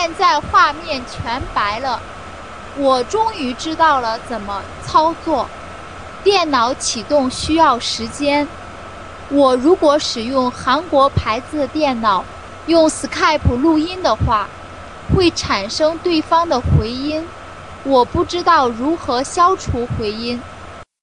现在画面全白了。我终于知道了怎么操作。电脑启动需要时间。我如果使用韩国牌子的电脑用 skype 录音的话会产生对方的回音。我不知道如何消除回音。